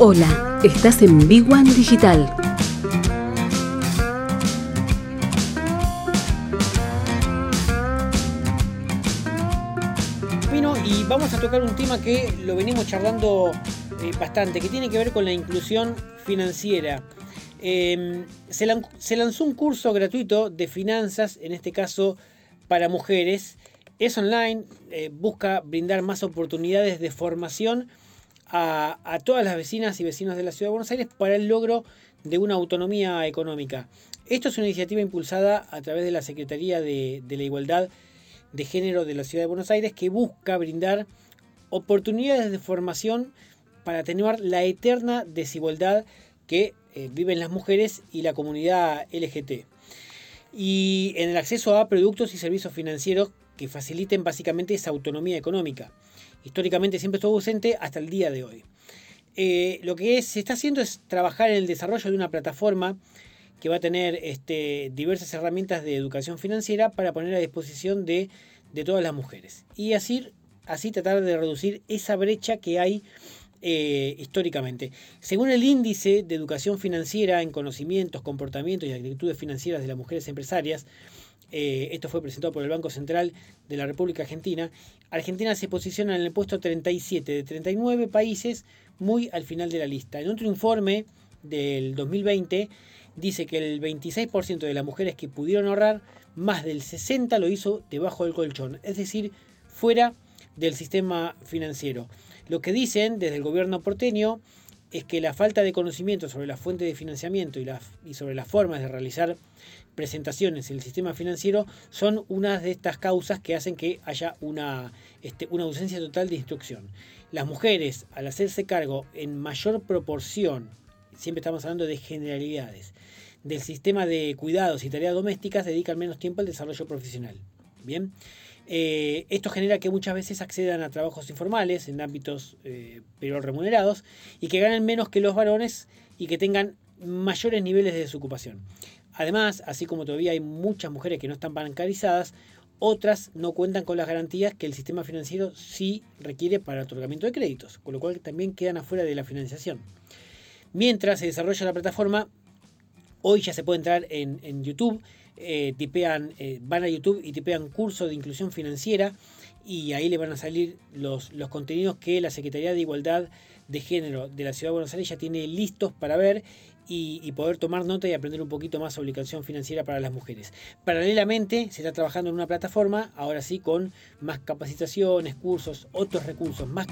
Hola, estás en Big One Digital. Bueno, y vamos a tocar un tema que lo venimos charlando eh, bastante, que tiene que ver con la inclusión financiera. Em, se, lanzó un curso gratuito de finanzas, en este caso para mujeres. Es online, eh, busca brindar más oportunidades de formación a, todas las vecinas y vecinos de la Ciudad de Buenos Aires para el logro de una autonomía económica. Esto es una iniciativa impulsada a través de la Secretaría de, la Igualdad de Género de la Ciudad de Buenos Aires que busca brindar oportunidades de formación para atenuar la eterna desigualdad que eh, viven las mujeres y la comunidad LGT. Y en el acceso a productos y servicios financieros que faciliten básicamente esa autonomía económica históricamente siempre estuvo ausente hasta el día de hoy. Eh, lo que se está haciendo es trabajar en el desarrollo de una plataforma que va a tener este, diversas herramientas de educación financiera para poner a disposición de, todas las mujeres. Y así, así tratar de reducir esa brecha que hay eh, históricamente. Según el índice de educación financiera en conocimientos, comportamientos y actitudes financieras de las mujeres empresarias, eh, esto fue presentado por el Banco Central de la República Argentina, Argentina se posiciona en el puesto 37 de 39 países, muy al final de la lista. En otro informe del 2020 dice que el 26% de las mujeres que pudieron ahorrar, más del 60% lo hizo debajo del colchón, es decir, fuera del sistema financiero. Lo que dicen desde el gobierno porteño es que la falta de conocimiento sobre la fuente de financiamiento y, y sobre las formas de realizar presentaciones en el sistema financiero son una de estas causas que hacen que haya una, este, una ausencia total de instrucción. Las mujeres, al hacerse cargo en mayor proporción, siempre estamos hablando de generalidades, del sistema de cuidados y tareas domésticas, dedican menos tiempo al desarrollo profesional. Bien. Eh, esto genera que muchas veces accedan a trabajos informales en ámbitos eh, pero remunerados y que ganen menos que los varones y que tengan mayores niveles de desocupación. Además, así como todavía hay muchas mujeres que no están bancarizadas, otras no cuentan con las garantías que el sistema financiero sí requiere para el otorgamiento de créditos, con lo cual también quedan afuera de la financiación. Mientras se desarrolla la plataforma, hoy ya se puede entrar en YouTube eh, eh, van a YouTube y tipean curso de inclusión financiera y ahí le van a salir los, los contenidos que la Secretaría de Igualdad de Género de la Ciudad de Buenos Aires ya tiene listos para ver y, poder tomar nota y aprender un poquito más sobre obligación financiera para las mujeres. Paralelamente se está trabajando en una plataforma, ahora sí, con más capacitaciones, cursos, otros recursos, más.